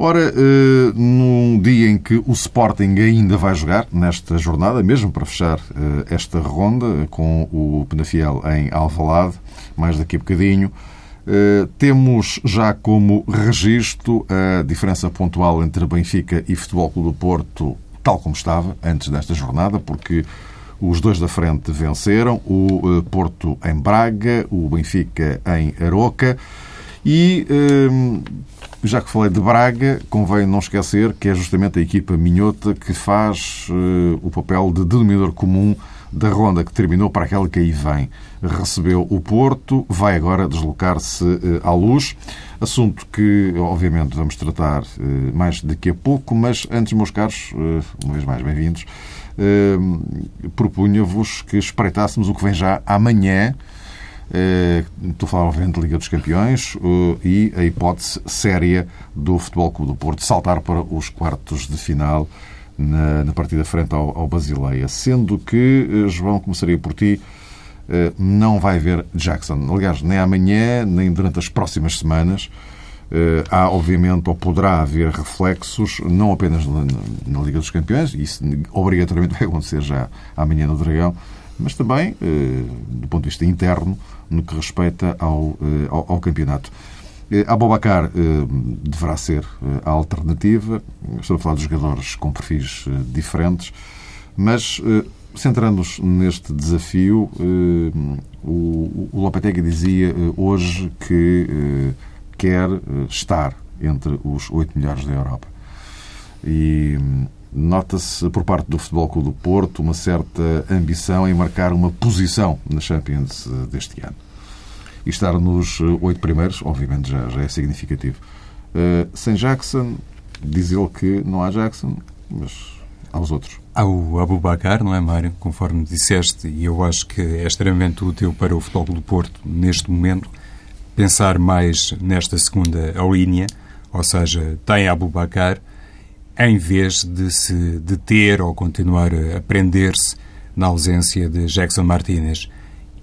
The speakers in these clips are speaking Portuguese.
Ora, eh, num dia em que o Sporting ainda vai jogar, nesta jornada, mesmo para fechar eh, esta ronda, com o Penafiel em Alvalade, mais daqui a bocadinho, eh, temos já como registro a diferença pontual entre Benfica e Futebol Clube do Porto, tal como estava antes desta jornada, porque os dois da frente venceram, o Porto em Braga, o Benfica em Aroca. E, eh, já que falei de Braga, convém não esquecer que é justamente a equipa minhota que faz eh, o papel de denominador comum da ronda que terminou para aquela que aí vem. Recebeu o Porto, vai agora deslocar-se à luz. Assunto que, obviamente, vamos tratar mais daqui a pouco, mas antes, meus caros, uma vez mais bem-vindos. Ehm, propunha-vos que espreitássemos o que vem já amanhã. Estou a falar, obviamente, da Liga dos Campeões uh, e a hipótese séria do Futebol Clube do Porto saltar para os quartos de final na, na partida frente ao, ao Basileia. Sendo que, uh, João, começaria por ti, não vai haver Jackson. Aliás, nem amanhã, nem durante as próximas semanas. Eh, há, obviamente, ou poderá haver reflexos, não apenas na, na Liga dos Campeões, isso obrigatoriamente vai acontecer já amanhã no Dragão, mas também, eh, do ponto de vista interno, no que respeita ao, eh, ao, ao campeonato. Abobacar deverá ser a alternativa. Estou a falar de jogadores com perfis diferentes, mas centrando-nos neste desafio, o Lopetegui dizia hoje que quer eh, estar entre os oito melhores da Europa. E nota-se por parte do Futebol Clube do Porto uma certa ambição em marcar uma posição na Champions eh, deste ano. E estar nos eh, oito primeiros, obviamente, já, já é significativo. Uh, sem Jackson, diz ele que não há Jackson, mas há os outros. Há o Abubacar, não é, Mário? Conforme disseste, e eu acho que é extremamente útil para o Futebol do Porto neste momento pensar mais nesta segunda linha, ou seja, tem Abubacar, em vez de se deter ou continuar a prender-se na ausência de Jackson Martinez.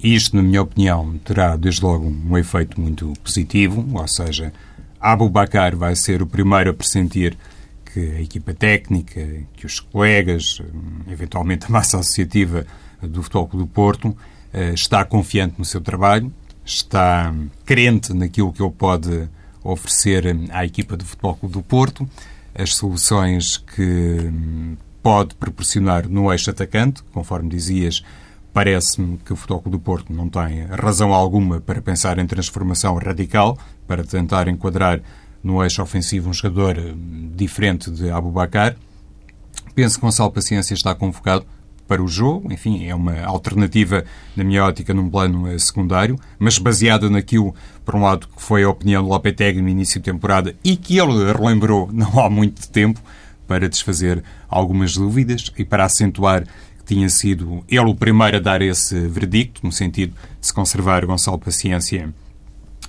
Isto, na minha opinião, terá desde logo um efeito muito positivo, ou seja, Abubacar vai ser o primeiro a pressentir que a equipa técnica, que os colegas, eventualmente a massa associativa do Futebol Clube do Porto, eh, está confiante no seu trabalho, está crente naquilo que ele pode oferecer à equipa do Futebol Clube do Porto, as soluções que pode proporcionar no eixo atacante, conforme dizias, parece-me que o Futebol do Porto não tem razão alguma para pensar em transformação radical, para tentar enquadrar no eixo ofensivo um jogador diferente de Abubacar. Penso que Gonçalo Paciência está convocado para o jogo. Enfim, é uma alternativa, na minha ótica, num plano eh, secundário, mas baseada naquilo, por um lado, que foi a opinião do Lopetegui no início de temporada e que ele relembrou não há muito tempo para desfazer algumas dúvidas e para acentuar que tinha sido ele o primeiro a dar esse verdicto, no sentido de se conservar Gonçalo Paciência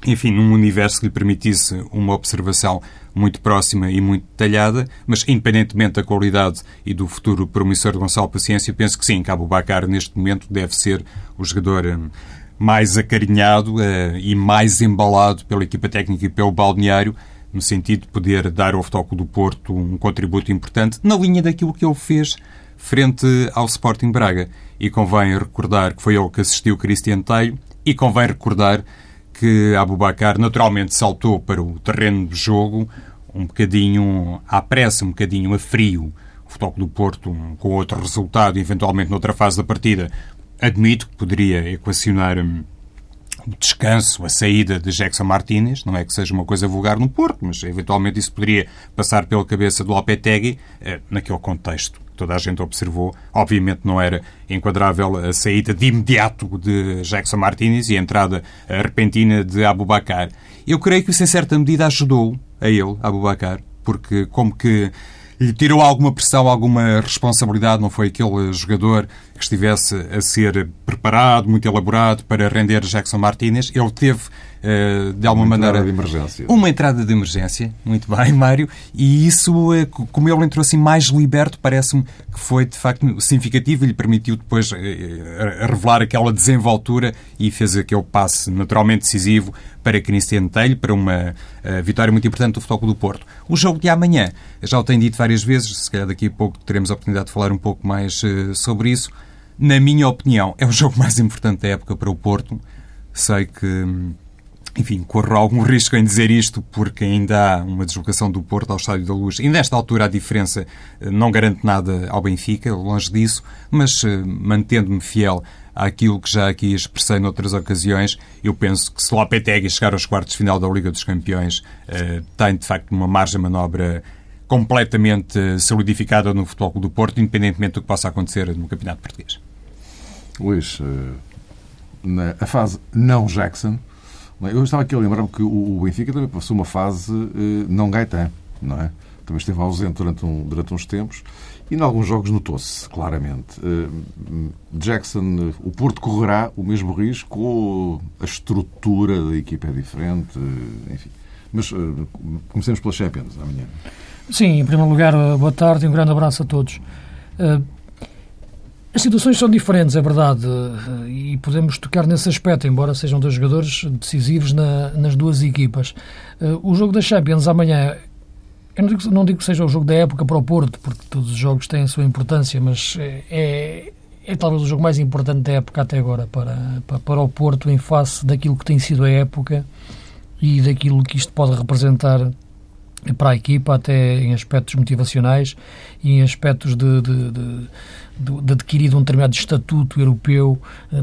enfim, num universo que lhe permitisse uma observação muito próxima e muito detalhada, mas independentemente da qualidade e do futuro promissor de Gonçalo Paciência, penso que sim, Cabo Bacar neste momento deve ser o jogador hum, mais acarinhado uh, e mais embalado pela equipa técnica e pelo balneário, no sentido de poder dar ao Futebol do Porto um contributo importante na linha daquilo que ele fez frente ao Sporting Braga. E convém recordar que foi ele que assistiu Cristiano Teio e convém recordar que Abubacar naturalmente saltou para o terreno de jogo um bocadinho à pressa, um bocadinho a frio. O Futebol do Porto, com outro resultado, eventualmente noutra fase da partida, admito que poderia equacionar hum, o descanso, a saída de Jackson Martínez, não é que seja uma coisa vulgar no Porto, mas eventualmente isso poderia passar pela cabeça do Lopetegui eh, naquele contexto toda a gente observou. Obviamente não era enquadrável a saída de imediato de Jackson Martinez e a entrada repentina de Abubacar. Eu creio que isso, em certa medida, ajudou a ele, Abubacar, porque como que E tirou alguma pressão, alguma responsabilidade? Não foi aquele jogador que estivesse a ser preparado, muito elaborado para render Jackson Martinez? Ele teve eh, de alguma uma maneira. Entrada de emergência. Uma entrada de emergência, muito bem, Mário, e isso, eh, como ele entrou assim mais liberto, parece-me que foi de facto significativo e lhe permitiu depois eh, revelar aquela desenvoltura e fez aquele passe naturalmente decisivo para Cristiano Telho, para uma vitória muito importante do Futebol do Porto. O jogo de amanhã, já o tenho dito várias vezes, se calhar daqui a pouco teremos a oportunidade de falar um pouco mais sobre isso. Na minha opinião, é o jogo mais importante da época para o Porto. Sei que hum, enfim, corro algum risco em dizer isto porque ainda há uma deslocação do Porto ao Estádio da Luz. E nesta altura a diferença eh, não garante nada ao Benfica, longe disso, mas eh, mantendo-me fiel àquilo que já aqui expressei noutras ocasiões, eu penso que se o Lopetegui chegar aos quartos de final da Liga dos Campeões eh, tem de facto uma margem de manobra completamente solidificada no Futebol do Porto, independentemente do que possa acontecer no Campeonato Português. Luís, na a fase não Jackson, eu estava aqui a lembrar-me que o Benfica também passou uma fase eh, não gaetan, não é? Também esteve ausente durante, um, durante uns tempos e em alguns jogos notou-se, claramente. Eh, Jackson, o Porto correrá o mesmo risco ou a estrutura da equipa é diferente, eh, enfim. Mas comecemos pela Champions amanhã. Sim, em primeiro lugar, boa tarde e um grande abraço a todos. As situações são diferentes, é verdade, e podemos tocar nesse aspecto, embora sejam dois jogadores decisivos na, nas duas equipas. Eh, o jogo da Champions amanhã, eu não digo, não digo que seja o jogo da época para o Porto, porque todos os jogos têm a sua importância, mas é, é talvez o jogo mais importante da época até agora para, para, para o Porto, em face daquilo que tem sido a época e daquilo que isto pode representar para a equipa, até em aspectos motivacionais e em aspectos de, de, de de adquirir um determinado estatuto europeu eh,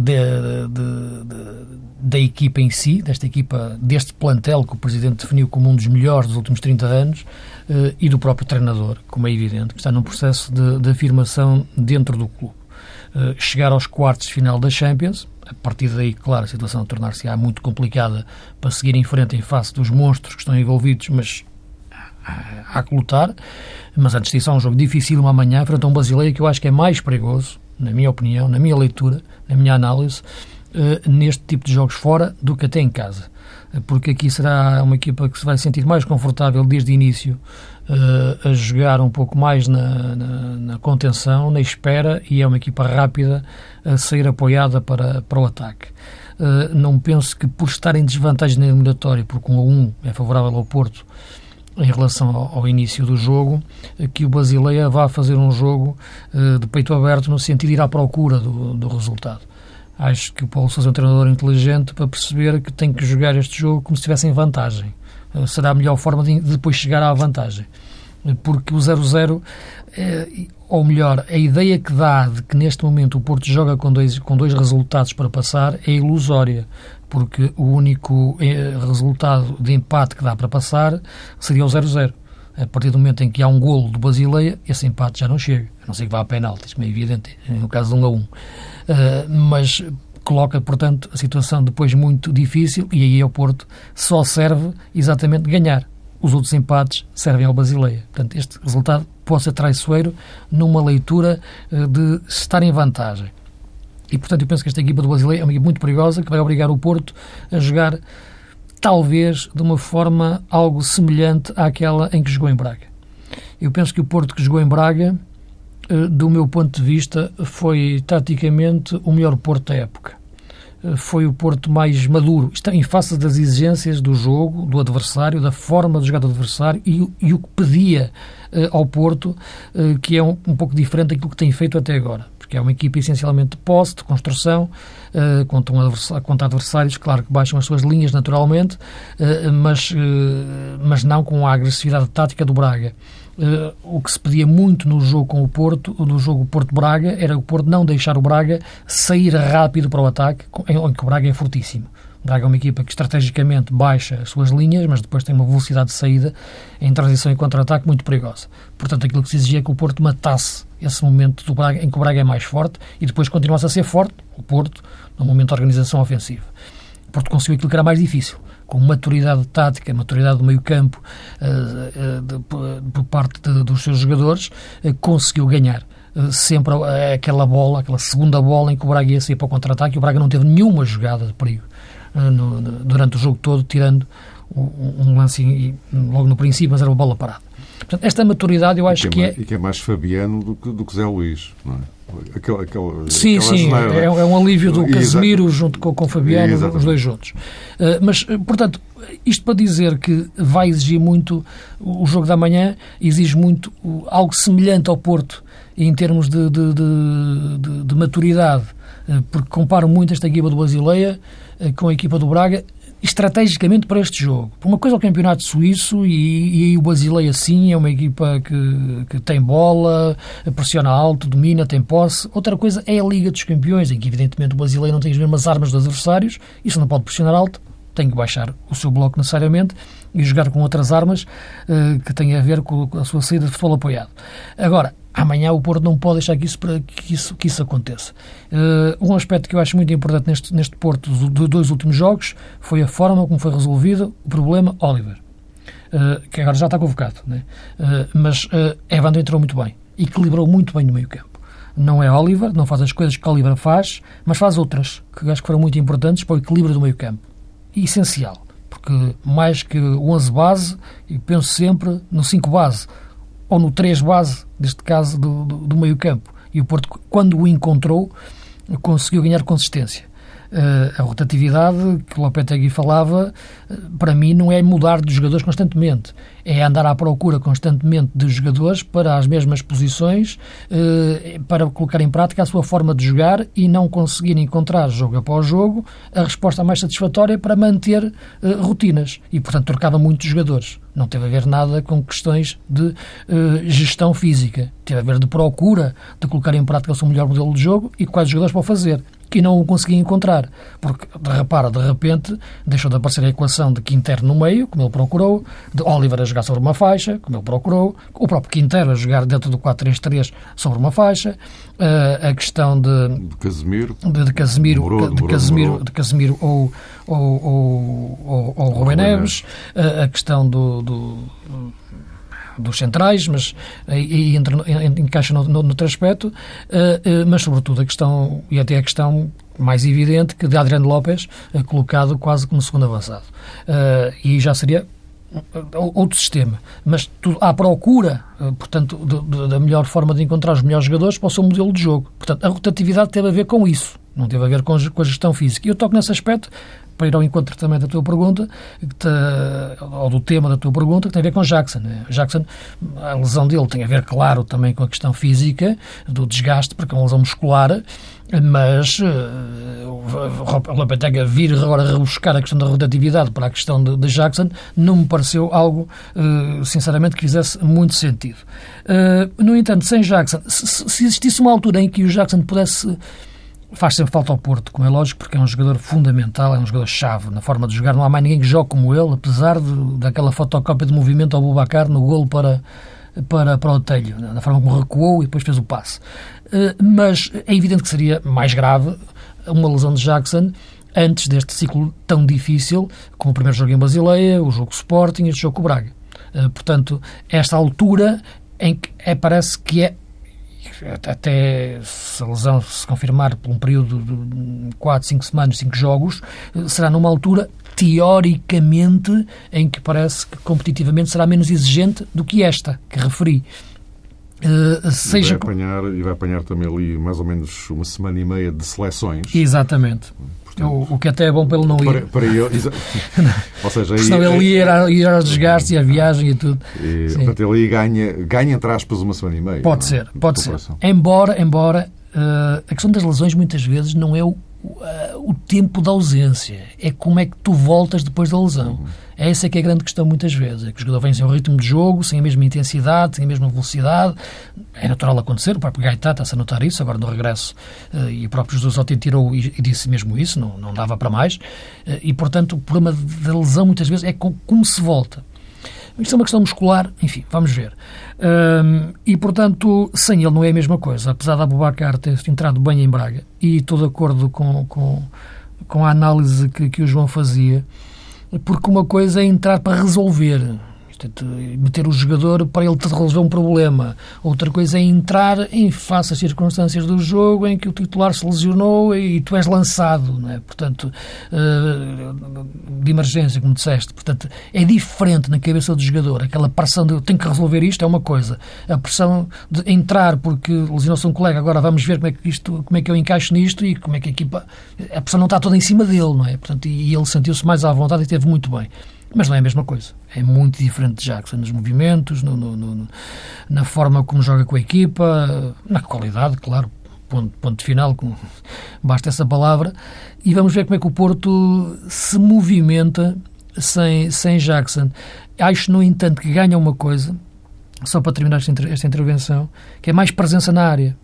da equipa em si, desta equipa, deste plantel que o Presidente definiu como um dos melhores dos últimos 30 anos, eh, e do próprio treinador, como é evidente, que está num processo de, afirmação dentro do clube. Eh, chegar aos quartos de final da Champions, a partir daí, claro, a situação tornar-se-á muito complicada para seguir em frente em face dos monstros que estão envolvidos, mas que lutar. Mas antes disso, há um jogo difícil amanhã frente a um Basileia que eu acho que é mais perigoso, na minha opinião, na minha leitura, na minha análise, uh, neste tipo de jogos fora do que até em casa. Uh, porque aqui será uma equipa que se vai sentir mais confortável desde o início uh, a jogar um pouco mais na, na, na, contenção, na espera, e é uma equipa rápida a sair apoiada para, para o ataque. não penso que por estar em desvantagem na eliminatória, porque um a um é favorável ao Porto, em relação ao, início do jogo, que o Basileia vá fazer um jogo uh, de peito aberto no sentido de ir à procura do, do resultado. Acho que o Paulo Sousa é um treinador inteligente para perceber que tem que jogar este jogo como se estivesse em vantagem. Uh, será a melhor forma de, de depois chegar à vantagem. Porque o 0-0, ou melhor, a ideia que dá de que neste momento o Porto joga com dois, com dois resultados para passar é ilusória porque o único eh, resultado de empate que dá para passar seria o 0-0. A partir do momento em que há um golo do Basileia, esse empate já não chega. A não ser que vá a penaltis, como é evidente, no caso de 1 a 1. Uh, mas coloca, portanto, a situação depois muito difícil e aí ao Porto só serve exatamente ganhar. Os outros empates servem ao Basileia. Portanto, este resultado pode ser traiçoeiro numa leitura uh, de estar em vantagem. E, portanto, eu penso que esta equipa do Brasileiro é uma equipa muito perigosa que vai obrigar o Porto a jogar, talvez, de uma forma algo semelhante àquela em que jogou em Braga. Eu penso que o Porto que jogou em Braga, eh, do meu ponto de vista, foi taticamente o melhor Porto da época. Eh, foi o Porto mais maduro, está em face das exigências do jogo, do adversário, da forma de jogar do adversário e, e o que pedia uh, ao Porto, uh, que é um, um pouco diferente daquilo que tem feito até agora que é uma equipa essencialmente de posse, de construção, uh, contra, um adversário, contra adversários, claro que baixam as suas linhas naturalmente, mas, mas não com a agressividade tática do Braga. Uh, o que se pedia muito no jogo com o Porto, no jogo Porto-Braga, era o Porto não deixar o Braga sair rápido para o ataque, que o Braga é fortíssimo. Braga é uma equipa que estrategicamente baixa as suas linhas, mas depois tem uma velocidade de saída em transição e contra-ataque muito perigosa. Portanto, aquilo que se exigia é que o Porto matasse esse momento do Braga, em que o Braga é mais forte e depois continuasse a ser forte, o Porto, no momento da organização ofensiva. O Porto conseguiu aquilo que era mais difícil, com maturidade tática, maturidade do meio-campo por parte de, dos seus jogadores, conseguiu ganhar sempre aquela bola, aquela segunda bola em que o Braga ia sair para o contra-ataque e o Braga não teve nenhuma jogada de perigo durante o jogo todo, tirando um lance logo no princípio, mas era uma bola parada. Portanto, esta maturidade eu acho que, que é, E que é mais Fabiano do que, do que Zé Luís, não é? Aquela, aquela, sim, sim, é, é, um alívio do Casemiro junto com, com o Fabiano, Exatamente. os dois juntos. Uh, mas, eh, portanto, isto para dizer que vai exigir muito, o jogo da manhã exige muito algo semelhante ao Porto em termos de, de, de, de maturidade, uh, porque comparo muito esta equipa do Basileia com a equipa do Braga estrategicamente para este jogo. Uma coisa o campeonato suíço e, e o Basileia assim é uma equipa que, que tem bola, pressiona alto, domina, tem posse. Outra coisa é a Liga dos Campeões, em que evidentemente o Basileia não tem as mesmas armas dos adversários, isso não pode pressionar alto, tem que baixar o seu bloco necessariamente e jogar com outras armas uh, que têm a ver com a sua saída de futebol apoiado. Agora, amanhã o Porto não pode deixar que isso, que isso, que isso aconteça. Uh, um aspecto que eu acho muito importante neste, neste Porto dos dois últimos jogos foi a forma como foi resolvido o problema Oliver, uh, que agora já está convocado. Né? Uh, mas uh, Evandro entrou muito bem, equilibrou muito bem no meio campo. Não é Oliver, não faz as coisas que Oliver faz, mas faz outras, que acho que foram muito importantes para o equilíbrio do meio campo. E essencial, porque mais que o 11 base, e penso sempre no 5 base, ou no 3 base, neste caso, do, do, do meio campo. E o Porto, quando o encontrou, conseguiu ganhar consistência. Uh, a rotatividade que o Lopetegui falava, uh, para mim, não é mudar de jogadores constantemente. É andar à procura constantemente de jogadores para as mesmas posições, uh, para colocar em prática a sua forma de jogar e não conseguir encontrar, jogo após jogo, a resposta mais satisfatória para manter rotinas. E, portanto, trocava muitos jogadores. Não teve a ver nada com questões de gestão física. Teve a ver de procura de colocar em prática o seu melhor modelo de jogo e quais jogadores para fazer que não o consegui encontrar. Porque, repara, de repente, deixou de aparecer a equação de Quintero no meio, como ele procurou, de Oliver a jogar sobre uma faixa, como ele procurou, o próprio Quintero a jogar dentro do 4-3-3 sobre uma faixa, uh, a questão de... De Casemiro. De, de Casemiro, demorou, de, Casemiro de Casemiro ou, ou, ou, ou, ou Rubem Neves, uh, a questão do, do dos centrais, mas aí entra, encaixa no, no, no outro aspecto, uh, uh, mas sobretudo a questão, e até a questão mais evidente, que de Adriano uh, colocado quase como segundo avançado. e já seria outro sistema, mas tudo à procura, portanto, da melhor forma de encontrar os melhores jogadores para o seu modelo de jogo. Portanto, a rotatividade teve a ver com isso, não teve a ver com, com a gestão física. E eu toco nesse aspecto para ir ao encontro também da tua pergunta, te, ou do tema da tua pergunta, que tem a ver com Jackson. Né? Jackson, a lesão dele tem a ver, claro, também com a questão física, do desgaste, porque é uma lesão muscular, mas uh, o Lopetegui vir agora rebuscar a questão da rotatividade para a questão de, de Jackson não me pareceu algo, uh, sinceramente, que fizesse muito sentido. Uh, no entanto, sem Jackson, se, se existisse uma altura em que o Jackson pudesse faz sempre falta ao Porto, como é lógico, porque é um jogador fundamental, é um jogador-chave na forma de jogar. Não há mais ninguém que jogue como ele, apesar de, daquela fotocópia de movimento ao Bubacar no golo para, para, para o telho, na forma como recuou e depois fez o passe. Uh, mas é evidente que seria mais grave uma lesão de Jackson antes deste ciclo tão difícil como o primeiro jogo em Basileia, o jogo Sporting e este jogo o Braga. Uh, portanto, esta altura em que é, parece que é até se a lesão se confirmar por um período de 4, 5 semanas, 5 jogos, será numa altura teoricamente em que parece que competitivamente será menos exigente do que esta que referi. Uh, seja... e, vai apanhar, e vai apanhar também ali mais ou menos uma semana e meia de seleções. Exatamente. Portanto, o, o, que até é bom para ele não ir. Para, ou seja, Senão aí, ele ia, ia aos desgastes e a viagem e tudo. E, portanto, ele aí ganha, ganha, entre aspas, uma semana e meia. Pode ser, pode ser. Embora, embora uh, a questão das lesões muitas vezes não é o, uh, o tempo da ausência, é como é que tu voltas depois da lesão. Uhum. Essa é que é a grande questão muitas vezes. É que o jogador vem sem o ritmo de jogo, sem a mesma intensidade, sem a mesma velocidade. É natural acontecer, o próprio Gaetá está-se a notar isso, agora no regresso, uh, e o próprio Jesus Otim tirou e, disse mesmo isso, não, não dava para mais. Uh, e, portanto, o problema da lesão muitas vezes é com, como se volta. Isto é uma questão muscular, enfim, vamos ver. Um, e, portanto, sem ele não é a mesma coisa. Apesar de Abubacar ter entrado bem em Braga, e estou de acordo com, com, com a análise que, que o João fazia, porque uma coisa é entrar para resolver meter o jogador para ele resolver um problema. Outra coisa é entrar em face às circunstâncias do jogo em que o titular se lesionou e tu és lançado, não é? Portanto, eh, de emergência, como disseste. Portanto, é diferente na cabeça do jogador. Aquela pressão de eu tenho que resolver isto é uma coisa. A pressão de entrar porque lesionou-se um colega, agora vamos ver como é que isto, como é que eu encaixo nisto e como é que a equipa. A pressão não está toda em cima dele, não é? Portanto, e ele sentiu-se mais à vontade e esteve muito bem. Mas não é a mesma coisa. É muito diferente de Jackson nos movimentos, no, no, no, na forma como joga com a equipa, na qualidade, claro. Ponto, ponto final, com, basta essa palavra. E vamos ver como é que o Porto se movimenta sem, sem Jackson. Acho, no entanto, que ganha uma coisa, só para terminar esta, esta intervenção, que é mais presença na área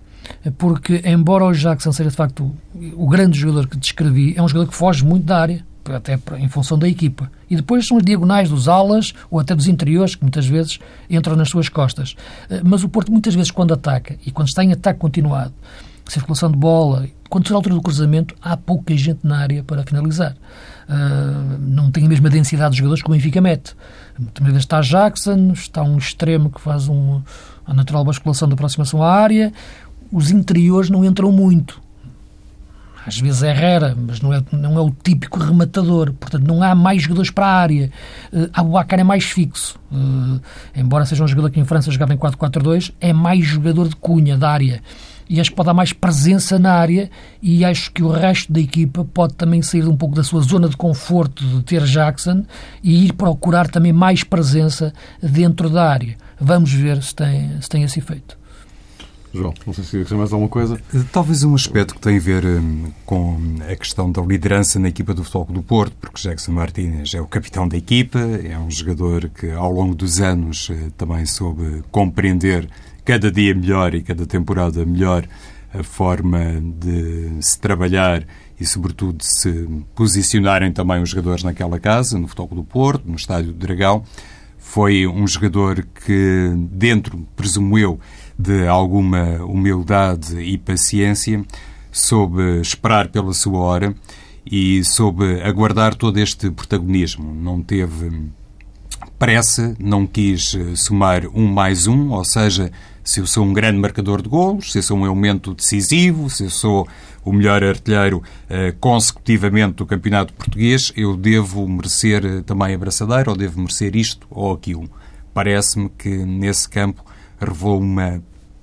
porque embora o Jackson seja de facto o grande jogador que descrevi, é um jogador que foge muito da área até em função da equipa. E depois são as diagonais dos alas ou até dos interiores, que muitas vezes entram nas suas costas. Eh, mas o Porto, muitas vezes, quando ataca, e quando está em ataque continuado, circulação de bola, quando chega à altura do cruzamento, há pouca gente na área para finalizar. Uh, não tem a mesma densidade de jogadores que o Benfica mete. Vezes está Jackson, está um extremo que faz um, a natural basculação da aproximação à área, os interiores não entram muito às vezes é rara, mas não é, não é o típico rematador. Portanto, não há mais jogadores para a área. Uh, Abubacar é mais fixo. Uh, embora seja um jogador que em França jogava em 4-4-2, é mais jogador de cunha, da área. E acho que pode dar mais presença na área e acho que o resto da equipa pode também sair um pouco da sua zona de conforto de ter Jackson e ir procurar também mais presença dentro da área. Vamos ver se tem, se tem esse efeito. João, não sei se quer mais alguma coisa. Talvez um aspecto que tem a ver hum, com a questão da liderança na equipa do Futebol do Porto, porque Jackson Martínez é o capitão da equipa, é um jogador que ao longo dos anos eh, também soube compreender cada dia melhor e cada temporada melhor a forma de se trabalhar e, sobretudo, de se posicionarem também os jogadores naquela casa, no Futebol do Porto, no Estádio do Dragão. Foi um jogador que, dentro, presumo eu, de alguma humildade e paciência, soube esperar pela sua hora e soube aguardar todo este protagonismo. Não teve pressa, não quis eh, somar um mais um, ou seja, se eu sou um grande marcador de golos, se eu sou um elemento decisivo, se eu sou o melhor artilheiro uh, consecutivamente do campeonato português, eu devo merecer uh, também a braçadeira ou devo merecer isto ou aquilo. Parece-me que nesse campo revelou uma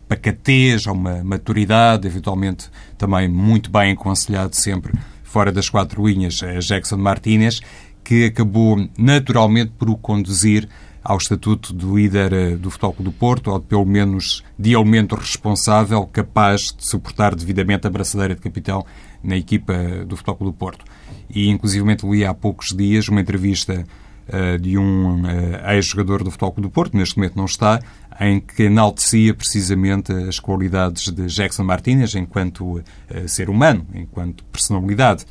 pacatez ou uma maturidade, eventualmente também muito bem aconselhado sempre fora das quatro linhas, a Jackson Martínez, que acabou naturalmente por o conduzir ao estatuto de líder eh, do Futebol do Porto, ou pelo menos de aumento responsável, capaz de suportar devidamente a braçadeira de capitão na equipa do Futebol do Porto. E, inclusivamente, li há poucos dias uma entrevista uh, de um uh, ex-jogador do Futebol do Porto, neste momento não está, em que enaltecia precisamente as qualidades de Jackson Martínez enquanto uh, ser humano, enquanto personalidade.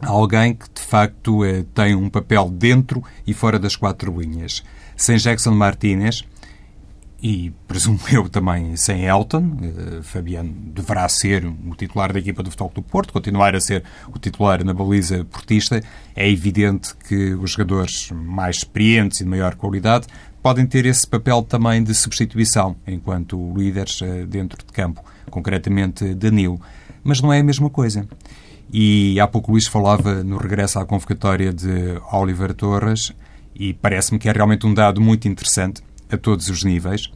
Alguém que, de facto, uh, tem um papel dentro e fora das quatro linhas. Sem Jackson Martínez, e presumo eu também sem Elton, uh, Fabiano deverá ser o titular da equipa do Futebol do Porto, continuar a ser o titular na baliza portista. É evidente que os jogadores mais experientes e de maior qualidade podem ter esse papel também de substituição enquanto líderes eh, dentro de campo, concretamente Danilo. Mas não é a mesma coisa. E há pouco Luís falava no regresso à convocatória de Oliver Torres e parece-me que é realmente um dado muito interessante a todos os níveis,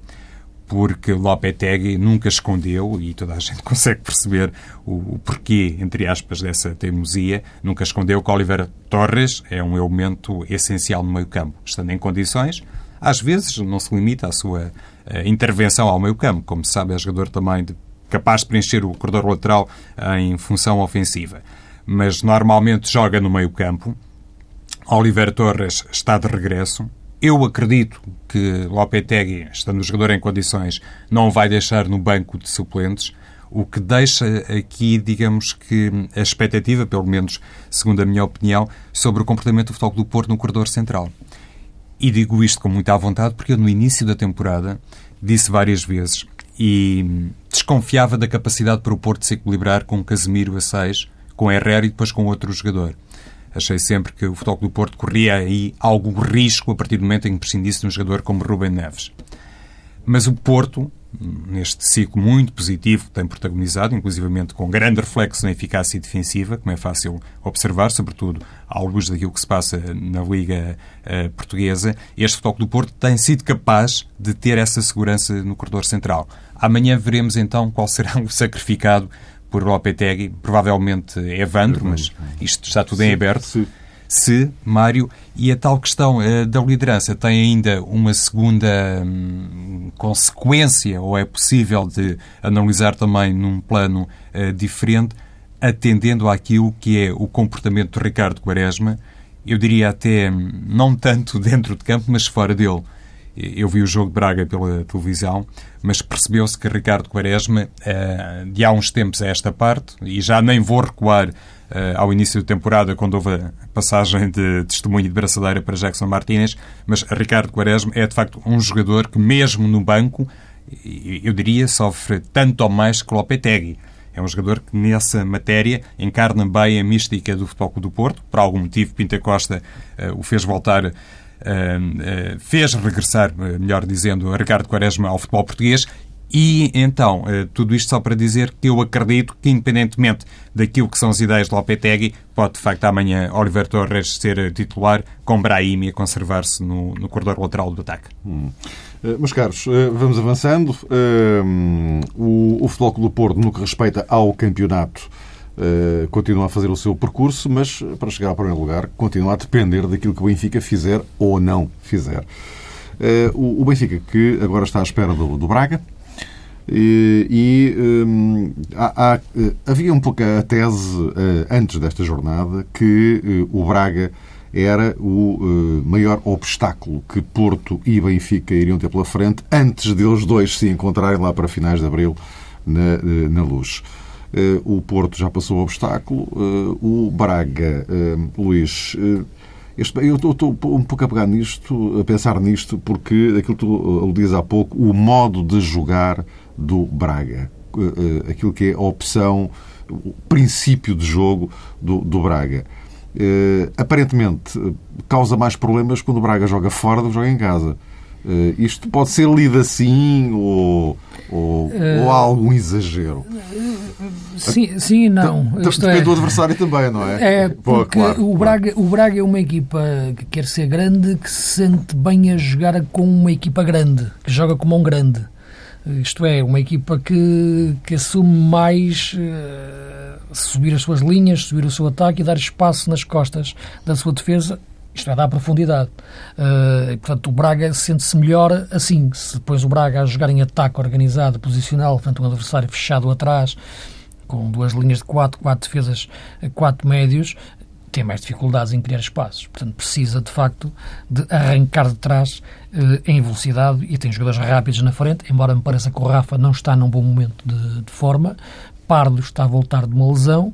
porque Lopetegui nunca escondeu, e toda a gente consegue perceber o, o, porquê, entre aspas, dessa teimosia, nunca escondeu que Oliver Torres é um elemento essencial no meio campo, estando em condições, às vezes não se limita à sua uh, intervenção ao meio campo. Como se sabe, é jogador também de, capaz de preencher o corredor lateral em função ofensiva. Mas normalmente joga no meio campo. Oliver Torres está de regresso. Eu acredito que Lopetegui, estando o jogador em condições, não vai deixar no banco de suplentes, o que deixa aqui, digamos que, a expectativa, pelo menos segundo a minha opinião, sobre o comportamento do Futebol do Porto no corredor central. E digo isto com muita vontade porque eu, no início da temporada, disse várias vezes e desconfiava da capacidade para o Porto se equilibrar com Casemiro a 6, com Herrera e depois com outro jogador. Achei sempre que o Futebol do Porto corria aí algum risco a partir do momento em que prescindisse de um jogador como Rubem Neves. Mas o Porto, neste ciclo muito positivo que tem protagonizado, inclusivamente com grande reflexo na eficácia defensiva, como é fácil observar, sobretudo à luz daquilo que se passa na Liga uh, Portuguesa, este Futebol do Porto tem sido capaz de ter essa segurança no corredor central. Amanhã veremos então qual será o sacrificado por Lopetegui, provavelmente é Evandro, mas isto está tudo em aberto. Se, se Mário, e a tal questão uh, da liderança tem ainda uma segunda um, consequência, ou é possível de analisar também num plano uh, diferente, atendendo àquilo que é o comportamento de Ricardo Quaresma, eu diria até hum, não tanto dentro de campo, mas fora dele. Eu vi o jogo de Braga pela televisão, mas percebeu-se que Ricardo Quaresma, eh, de há uns tempos a esta parte, e já nem vou recuar ao início da temporada, quando houve a passagem de testemunho de braçadeira para Jackson Martínez, mas Ricardo Quaresma é de facto um jogador que, mesmo no banco, eu diria, sofre tanto ou mais que Lopetegui. É um jogador que, nessa matéria, encarna bem a mística do Futebol do Porto. Por algum motivo, Pinta Costa uh, o fez voltar fez regressar, eh, melhor dizendo, Ricardo Quaresma ao futebol português e então, eh, tudo isto só para dizer que eu acredito que, independentemente daquilo que são as ideias de Lopetegui, pode de facto amanhã Oliver Torres ser titular com Brahimi a conservar-se no, no corredor lateral do ataque. Hum. Meus caros, vamos avançando. o, o Futebol do Porto, no que respeita ao campeonato, continua a fazer o seu percurso, mas para chegar ao primeiro lugar continua a depender daquilo que o Benfica fizer ou não fizer. O, Benfica que agora está à espera do, do Braga e, um, há, há, havia um pouco a tese uh, antes desta jornada que o Braga era o maior obstáculo que Porto e Benfica iriam ter pela frente antes deles dois se encontrarem lá para finais de abril na, na luz. Eh, o Porto já passou o obstáculo. Eh, o Braga, eh, Luís, este, eu estou um pouco a pegar nisto, a pensar nisto, porque aquilo que tu aludias há pouco, o modo de jogar do Braga. Aquilo que é a opção, o princípio de jogo do, do Braga. Aparentemente, causa mais problemas quando o Braga joga fora do que joga em casa. Isto pode ser lido assim ou, ou, uh, ou há algum exagero? Sim, sim e não. Depende é, do adversário também, não é? É, porque claro, o, Braga, claro. o Braga é uma equipa que quer ser grande, que se sente bem a jogar com uma equipa grande, que joga como um grande. Isto é, uma equipa que, que assume mais uh, subir as suas linhas, subir o seu ataque e dar espaço nas costas da sua defesa isto é, dá profundidade. Uh, portanto, o Braga sente-se melhor assim. Se depois o Braga a jogar em ataque organizado, posicional, portanto, um adversário fechado atrás, com duas linhas de quatro, quatro defesas, quatro médios, tem mais dificuldades em criar espaços. Portanto, precisa, de facto, de arrancar de trás uh, em velocidade e tem jogadores rápidos na frente, embora me pareça que o Rafa não está num bom momento de, de forma. Pardo está a voltar de uma lesão.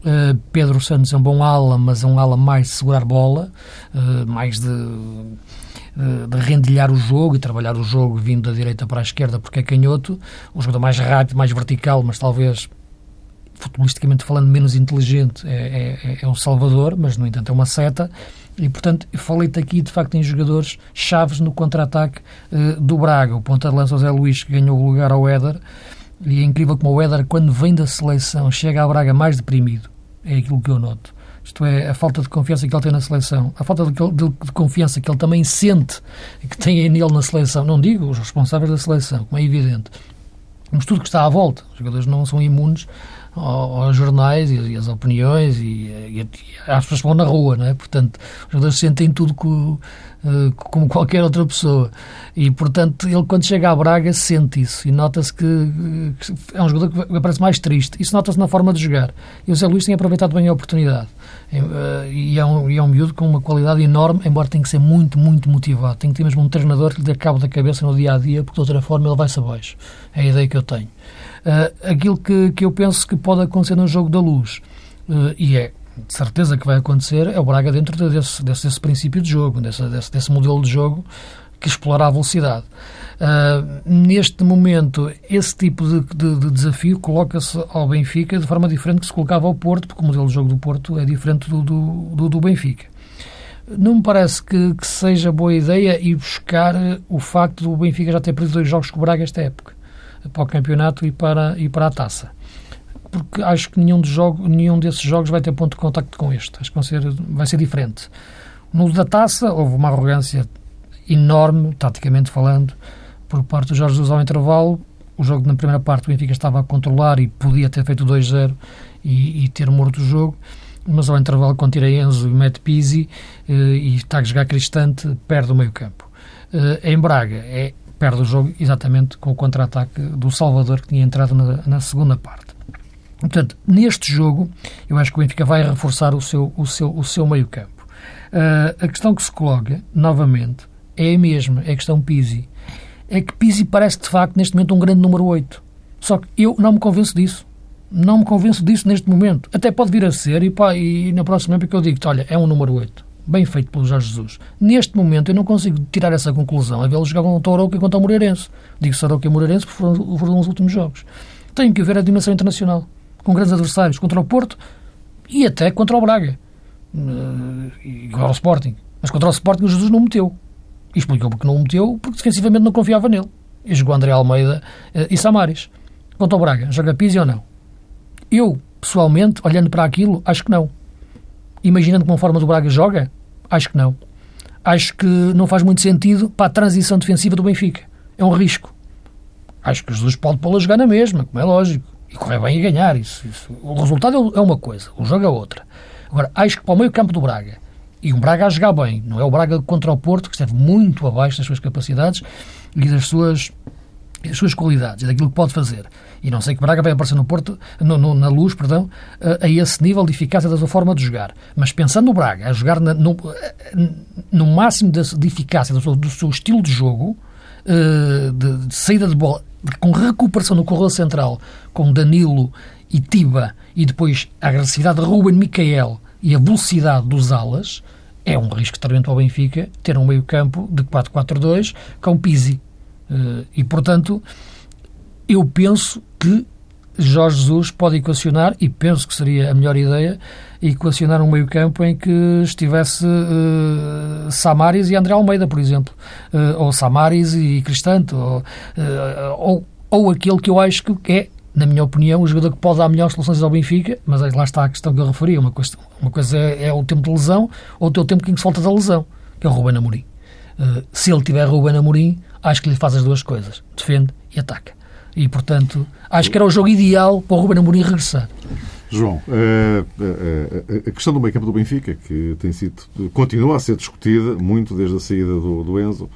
Uh, Pedro Santos é um bom ala, mas é um ala mais de segurar bola, uh, mais de, de rendilhar o jogo e trabalhar o jogo vindo da direita para a esquerda porque é canhoto. Um jogador mais rápido, mais vertical, mas talvez futbolisticamente falando menos inteligente. É, é, é um salvador, mas no entanto é uma seta. E, portanto, falei-te aqui, de facto, em jogadores chaves no contra-ataque do Braga. O ponta de lança José Luís, que ganhou o lugar ao Éder, e é incrível como o Éder, quando vem da seleção, chega à Braga mais deprimido. É aquilo que eu noto. Isto é, a falta de confiança que ele tem na seleção, a falta de, de, de confiança que ele também sente que tem nele na seleção. Não digo os responsáveis da seleção, como é evidente, mas tudo que está à volta. Os jogadores não são imunes aos jornais e, às opiniões e, e, às pessoas que vão na rua, não é? Portanto, os jogadores sentem tudo eh, como qualquer outra pessoa. E, portanto, ele quando chega à Braga sente isso e nota-se que, que, é um jogador que parece mais triste. Isso nota-se na forma de jogar. E o Zé Luís tem aproveitado bem a oportunidade. Eh, e é, um, e é um miúdo com uma qualidade enorme, embora tenha que ser muito, muito motivado. Tem que ter mesmo um treinador que lhe dê cabo da cabeça no dia a dia, porque de outra forma ele vai-se abaixo. É a ideia que eu tenho. Uh, aquilo que, que eu penso que pode acontecer no jogo da luz, uh, e é de certeza que vai acontecer, é o Braga dentro desse, desse, desse princípio de jogo, desse, desse, desse modelo de jogo que explorar a velocidade. Uh, neste momento, esse tipo de, de, de desafio coloca-se ao Benfica de forma diferente que se colocava ao Porto, porque o modelo de jogo do Porto é diferente do, do, do, do Benfica. Não me parece que, que, seja boa ideia ir buscar o facto do Benfica já ter perdido dois jogos com o Braga esta época, para o campeonato e para, e para a taça. Porque acho que nenhum, jogo, nenhum desses jogos vai ter ponto de contacto com este. Acho que vai ser, vai ser diferente. No da taça, houve uma arrogância enorme, taticamente falando, por parte do Jorge Jesus ao intervalo. O jogo na primeira parte o Benfica estava a controlar e podia ter feito 2-0 e, e, ter morto o jogo. Mas ao intervalo, quando tira Enzo e mete Pizzi eh, e está a jogar Cristante, perde o meio campo. Eh, em Braga, é, perde o jogo exatamente com o contra-ataque do Salvador que tinha entrado na, na segunda parte. Portanto, neste jogo, eu acho que o Benfica vai reforçar o seu, o seu, o seu meio campo. Uh, a questão que se coloca, novamente, é a mesma, é a questão Pizzi é que Pizzi parece de facto neste momento um grande número 8. Só que eu não me convenço disso. Não me convenço disso neste momento. Até pode vir a ser e, pá, e na próxima época eu digo olha, é um número 8. Bem feito pelo Jorge Jesus. Neste momento eu não consigo tirar essa conclusão a vê-lo jogar contra o Arouca e contra o Moreirense. Digo Arouca e Moreirense porque foram, os últimos jogos. Tenho que ver a dimensão internacional. Com grandes adversários. Contra o Porto e até contra o Braga. Uh, igual ao Sporting. Mas contra o Sporting o Jesus não meteu. E explicou porque não o meteu, porque defensivamente não confiava nele. E jogou André Almeida uh, e Samaris. Quanto ao Braga, joga Pizzi ou não? Eu, pessoalmente, olhando para aquilo, acho que não. Imaginando como a forma do Braga joga, acho que não. Acho que não faz muito sentido para a transição defensiva do Benfica. É um risco. Acho que Jesus pode pô-lo a jogar na mesma, como é lógico. E correr bem e ganhar. Isso, isso. O resultado é uma coisa, o jogo é outra. Agora, acho que para o meio campo do Braga, e um Braga a jogar bem. Não é o Braga contra o Porto, que esteve muito abaixo das suas capacidades e das suas, das suas qualidades, e daquilo que pode fazer. E não sei que Braga vai aparecer no Porto, no, no, na luz, perdão, a, a, esse nível de eficácia da sua forma de jogar. Mas pensando no Braga, a jogar na, no, no máximo de, de eficácia do seu, do seu, estilo de jogo, uh, de, de, saída de bola, com recuperação no corredor central, com Danilo e Tiba, e depois a agressividade de Ruben Micael, e a velocidade dos alas, é um risco tremendo ao Benfica ter um meio-campo de 4-4-2 com Pizzi. Eh, e, portanto, eu penso que Jorge Jesus pode equacionar, e penso que seria a melhor ideia, equacionar um meio-campo em que estivesse uh, Samaris e André Almeida, por exemplo. Uh, ou Samaris e Cristante, ou, uh, ou, ou aquele que eu acho que é na minha opinião, o jogador que pode dar melhores soluções ao Benfica, mas lá está a questão que eu referi, uma coisa, uma coisa é, é o tempo de lesão, outro é o tempo que se falta da lesão, que é o Ruben Amorim. Uh, se ele tiver Ruben Amorim, acho que lhe faz as duas coisas, defende e ataca. E, portanto, acho que era o jogo ideal para o Ruben Amorim regressar. João, eh, eh, a questão do meio campo do Benfica, que tem sido, continua a ser discutida muito desde a saída do, do Enzo,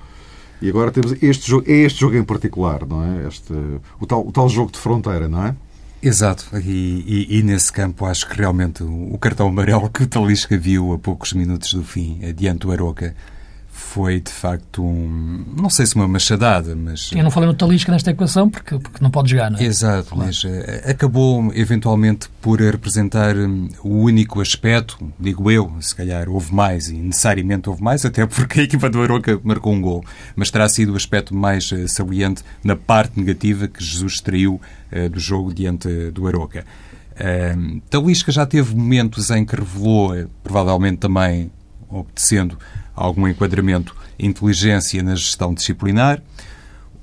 e agora temos este jogo, é este jogo em particular, não é? Este, o, tal, o tal jogo de fronteira, não é? Exato, e, e, e, nesse campo acho que realmente o, o cartão amarelo que o Talisca viu a poucos minutos do fim, adiante do Aroca, foi de facto um. Não sei se uma machadada, mas. Eu não falei no Talisca nesta equação porque, porque não pode jogar, não é? Exato, claro. mas uh, acabou eventualmente por representar um, o único aspecto, digo eu, se calhar houve mais e necessariamente houve mais, até porque a equipa do Aroca marcou um gol, mas terá sido o aspecto mais uh, saliente na parte negativa que Jesus extraiu uh, do jogo diante do Aroca. Uh, Talisca já teve momentos em que revelou, provavelmente também obtecendo algum enquadramento, inteligência na gestão disciplinar.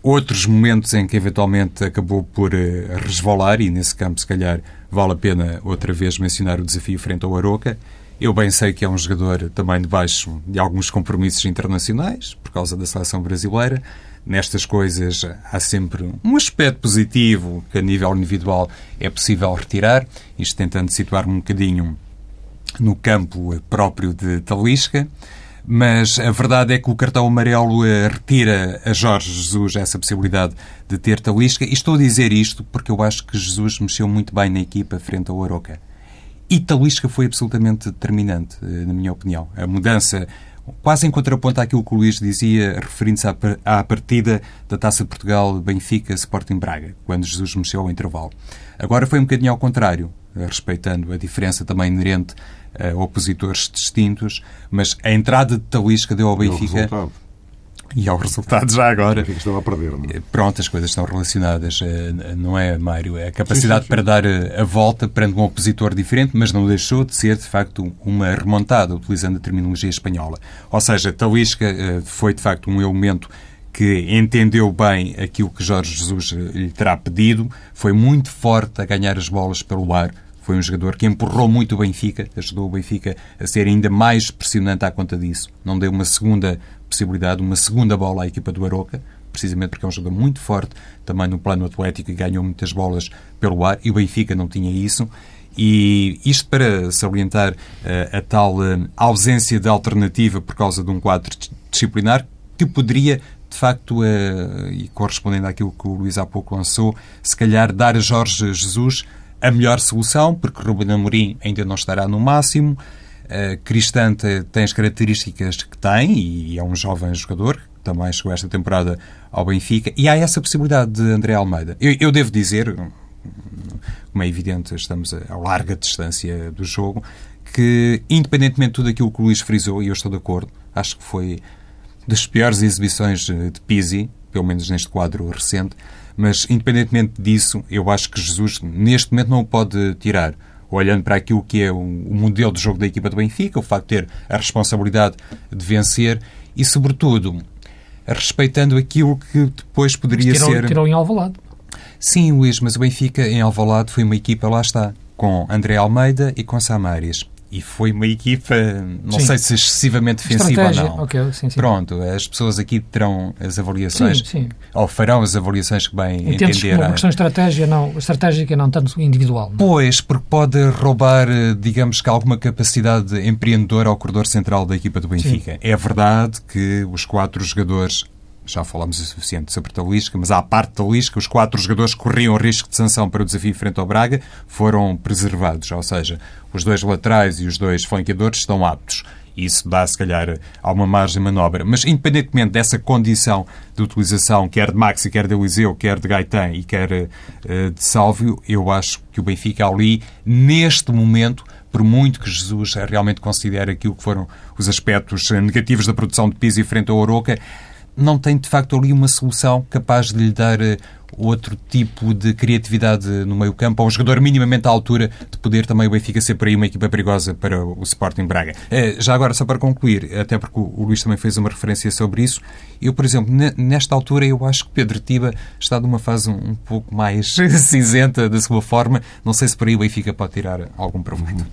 Outros momentos em que eventualmente acabou por uh, resvalar, e nesse campo, se calhar, vale a pena outra vez mencionar o desafio frente ao Aroca. Eu bem sei que é um jogador também debaixo de alguns compromissos internacionais, por causa da seleção brasileira. Nestas coisas há sempre um aspecto positivo que, a nível individual, é possível retirar, isto tentando situar-me um bocadinho no campo próprio de Talisca. Mas a verdade é que o cartão amarelo eh, retira a Jorge Jesus essa possibilidade de ter Talisca. E estou a dizer isto porque eu acho que Jesus mexeu muito bem na equipa frente ao Aroca. E Talisca foi absolutamente determinante, eh, na minha opinião. A mudança, quase em contraponto àquilo que o Luís dizia, referindo-se à partida da Taça de Portugal Benfica Sporting Braga, quando Jesus mexeu ao intervalo. Agora foi um bocadinho ao contrário, eh, respeitando a diferença também inerente uh, opositores distintos, mas a entrada de Talisca deu ao Benfica e ao resultado já agora. O estava a perder, não é? Pronto, as coisas estão relacionadas, não é, Mário? É a capacidade sim, sim, sim. para dar a volta perante um opositor diferente, mas não deixou de ser, de facto, uma remontada, utilizando a terminologia espanhola. Ou seja, Talisca foi, de facto, um elemento que entendeu bem aquilo que Jorge Jesus lhe terá pedido, foi muito forte a ganhar as bolas pelo ar, foi um jogador que empurrou muito o Benfica, ajudou o Benfica a ser ainda mais pressionante à conta disso. Não deu uma segunda possibilidade, uma segunda bola à equipa do Aroca, precisamente porque é um jogador muito forte também no plano atlético e ganhou muitas bolas pelo ar, e o Benfica não tinha isso. E isto para salientar uh, a tal uh, ausência de alternativa por causa de um quadro disciplinar que poderia de facto, uh, e correspondendo àquilo que o Luís há pouco lançou, se calhar dar a Jorge Jesus a melhor solução, porque Ruben Amorim ainda não estará no máximo. Uh, Cristante tem as características que tem e é um jovem jogador que também chegou esta temporada ao Benfica. E há essa possibilidade de André Almeida. Eu, eu devo dizer, como é evidente, estamos a, a larga distância do jogo, que independentemente de tudo aquilo que o Luís frisou, e eu estou de acordo, acho que foi das piores exibições de Pizzi, pelo menos neste quadro recente, mas independentemente disso, eu acho que Jesus neste momento não o pode tirar. Olhando para aquilo que é o modelo de jogo da equipa do Benfica, o facto de ter a responsabilidade de vencer e, sobretudo, respeitando aquilo que depois poderia tirou, ser. Tirou em Alvalade. Sim, Luís, mas o Benfica em Alvalade foi uma equipa, lá está, com André Almeida e com Samaris e foi uma equipa, não sim. sei se excessivamente defensiva ou não. Okay, sim, Pronto, as pessoas aqui terão as avaliações, ou farão as avaliações que bem Entendes entenderem. uma questão estratégia, não, estratégica, não tanto individual. Não? Pois, porque pode roubar, digamos que, alguma capacidade empreendedora ao corredor central da equipa do Benfica. Sim. É verdade que os quatro jogadores já falamos o suficiente sobre Talisca, mas à parte Talisca, os quatro jogadores que corriam risco de sanção para o desafio frente ao Braga foram preservados, ou seja, os dois laterais e os dois flanqueadores estão aptos. Isso dá, se calhar, alguma margem de manobra. Mas, independentemente dessa condição de utilização, quer de Maxi, quer de Eliseu, quer de Gaetan e quer uh, de Sálvio, eu acho que o Benfica ali, neste momento, por muito que Jesus realmente considere aquilo que foram os aspectos negativos da produção de e frente ao Oroca, não tem de facto ali uma solução capaz de lhe dar eh, outro tipo de criatividade no meio campo, ou um jogador minimamente à altura de poder também o Benfica ser por aí uma equipa perigosa para o Sporting Braga. Eh, já agora, só para concluir, até porque o Luís também fez uma referência sobre isso, eu, por exemplo, nesta altura eu acho que Pedro Tiba está numa fase um pouco mais cinzenta da sua forma. Não sei se por aí o Benfica pode tirar algum proveito.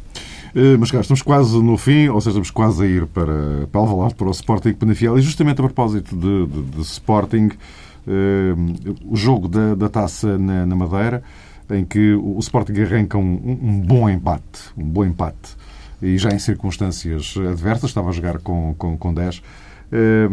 Eh, mas cá, estamos quase no fim, ou seja, estamos quase a ir para, para Alvalade, para o Sporting Penafiel. E justamente a propósito de, de, de Sporting, eh, o jogo da, da taça na, na, Madeira, em que o, Sporting arranca um, um, bom empate, um bom empate, e já em circunstâncias adversas, estava a jogar com, com, com 10. Eh,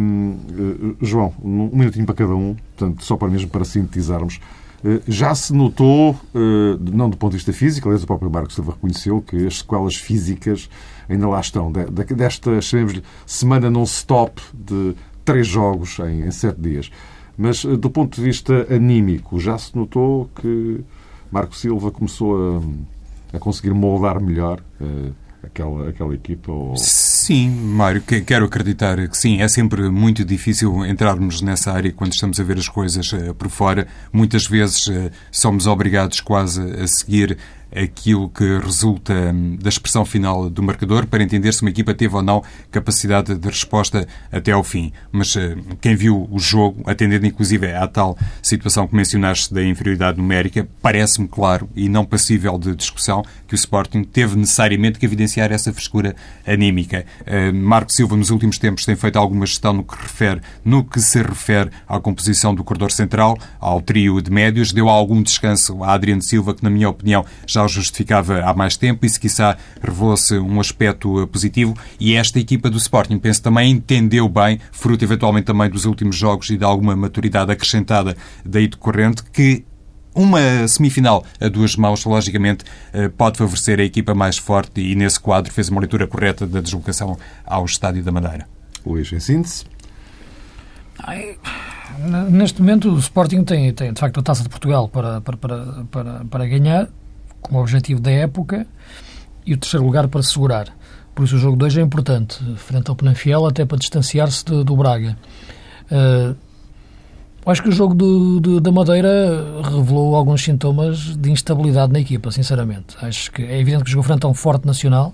João, um minutinho para cada um, portanto, só para mesmo para sintetizarmos. Eh, já se notou, eh, não do ponto de vista físico, aliás, o próprio Marcos Silva reconheceu que as sequelas físicas ainda lá estão. Desta, chamemos-lhe, semana non-stop de três jogos em, em sete dias. Mas, eh, do ponto de vista anímico, já se notou que Marco Silva começou a, a conseguir moldar melhor aquela, aquela equipa? Ou... Sim, Mário, quero acreditar que sim. É sempre muito difícil entrarmos nessa área quando estamos a ver as coisas uh, por fora. Muitas vezes uh, somos obrigados quase a seguir aquilo que resulta hum, da expressão final do marcador para entender se uma equipa teve ou não capacidade de resposta até ao fim. Mas eh, quem viu o jogo, atendendo inclusive à tal situação que mencionaste da inferioridade numérica, parece-me claro e não passível de discussão que o Sporting teve necessariamente que evidenciar essa frescura anímica. Eh, Marco Silva, nos últimos tempos, tem feito alguma gestão no que, refere, no que se refere à composição do corredor central, ao trio de médios, deu algum descanso a Adriano Silva, que, na minha opinião, já o justificava há mais tempo. Isso, quiçá, revelou-se um aspecto eh, positivo. E esta equipa do Sporting, penso, também entendeu bem, fruto eventualmente também dos últimos jogos e de alguma maturidade acrescentada daí decorrente, que uma semifinal a duas mãos, logicamente, eh, pode favorecer a equipa mais forte e, nesse quadro, fez uma leitura correta da deslocação ao Estádio da Madeira. Luís, em síntese? Neste momento, o Sporting tem, tem de facto a taça de Portugal para, para, para, para, para ganhar como objetivo da época e o terceiro lugar para segurar. Por isso o jogo 2 é importante, frente ao Penafiel, até para distanciar-se do Braga. Uh, acho que o jogo do, do, da Madeira revelou alguns sintomas de instabilidade na equipa, sinceramente. Acho que é evidente que jogou frente a um forte nacional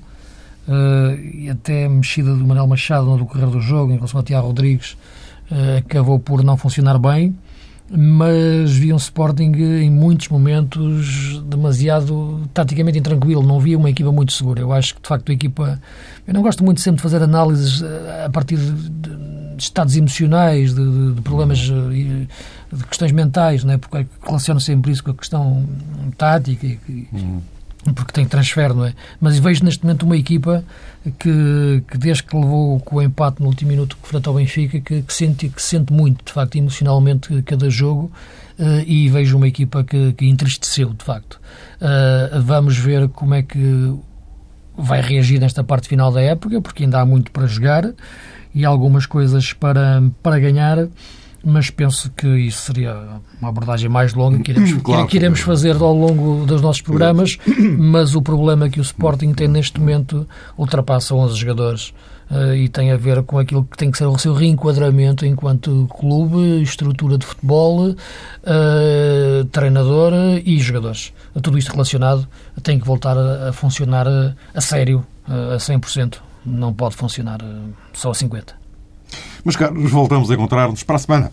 uh, e até a mexida do Manuel Machado no decorrer do jogo, em relação ao Tiago Rodrigues, uh, acabou por não funcionar bem mas vi um Sporting em muitos momentos demasiado taticamente intranquilo, não via uma equipa muito segura. Eu acho que de facto a equipa. Eu não gosto muito sempre de fazer análises eh, a partir de, estados emocionais, de, de, problemas, eh, de questões mentais, não é? porque relaciono sempre isso com a questão tática e, uhum porque tem transfer, não é? Mas vejo neste momento uma equipa que, que desde que levou com o empate no último minuto frente ao Benfica, que, que, sente, que sente muito, de facto, emocionalmente cada jogo uh, e vejo uma equipa que, que entristeceu, de facto. Uh, vamos ver como é que vai reagir nesta parte final da época, porque ainda há muito para jogar e algumas coisas para, para ganhar mas penso que isso seria uma abordagem mais longa que iremos, claro, que iremos fazer ao longo dos nossos programas, mas o problema que o Sporting tem neste momento ultrapassa 11 jogadores uh, e tem a ver com aquilo que tem que ser o seu reenquadramento enquanto clube, estrutura de futebol, uh, treinador e jogadores. Tudo isto relacionado tem que voltar a, a funcionar a, a sério, uh, a 100%. Não pode funcionar só a 50%. Mas, caros, voltamos a encontrar-nos para a semana.